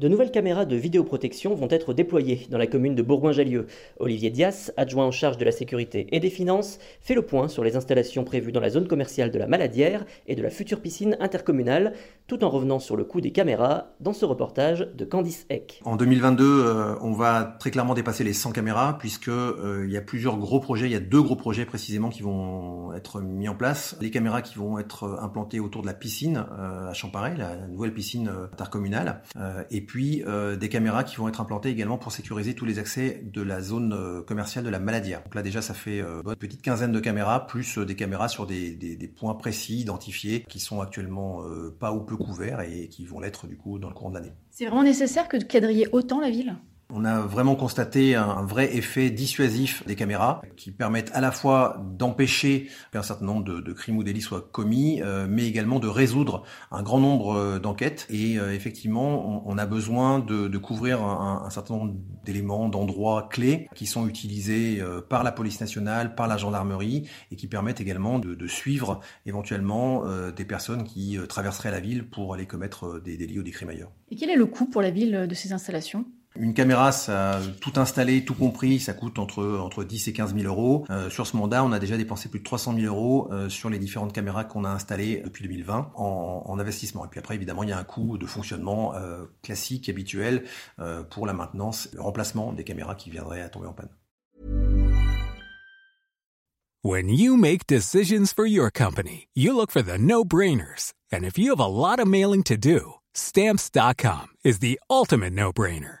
De nouvelles caméras de vidéoprotection vont être déployées dans la commune de Bourgoin-Jallieu. Olivier Dias, adjoint en charge de la sécurité et des finances, fait le point sur les installations prévues dans la zone commerciale de la Maladière et de la future piscine intercommunale, tout en revenant sur le coût des caméras dans ce reportage de Candice Eck. En 2022, euh, on va très clairement dépasser les 100 caméras puisque euh, il y a plusieurs gros projets, il y a deux gros projets précisément qui vont être mis en place. Les caméras qui vont être implantées autour de la piscine euh, à Champaret, la nouvelle piscine intercommunale, et puis euh, des caméras qui vont être implantées également pour sécuriser tous les accès de la zone euh, commerciale de la Maladière. Donc là déjà ça fait euh, une petite quinzaine de caméras, plus des caméras sur des, points précis identifiés qui sont actuellement pas ou peu couverts et qui vont l'être du coup dans le courant de l'année. C'est vraiment nécessaire que de quadriller autant la ville? On a vraiment constaté un vrai effet dissuasif des caméras qui permettent à la fois d'empêcher qu'un certain nombre de, crimes ou délits soient commis, euh, mais également de résoudre un grand nombre euh, d'enquêtes. Et euh, effectivement, on, a besoin de, couvrir un, certain nombre d'éléments, d'endroits clés qui sont utilisés par la police nationale, par la gendarmerie, et qui permettent également de, suivre éventuellement des personnes qui traverseraient la ville pour aller commettre des délits ou des crimes ailleurs. Et quel est le coût pour la ville de ces installations? Une caméra, ça, tout installé, tout compris, ça coûte entre, entre 10 et 15 000 euros. Euh, sur ce mandat, on a déjà dépensé plus de 300 000 euros euh, sur les différentes caméras qu'on a installées depuis 2020 en, en, investissement. Et puis après, évidemment, il y a un coût de fonctionnement euh, classique, habituel, pour la maintenance, le remplacement des caméras qui viendraient à tomber en panne. When you make decisions for your company, you look for the no-brainers. And if you have a lot of mailing to do, stamps.com is the ultimate no-brainer.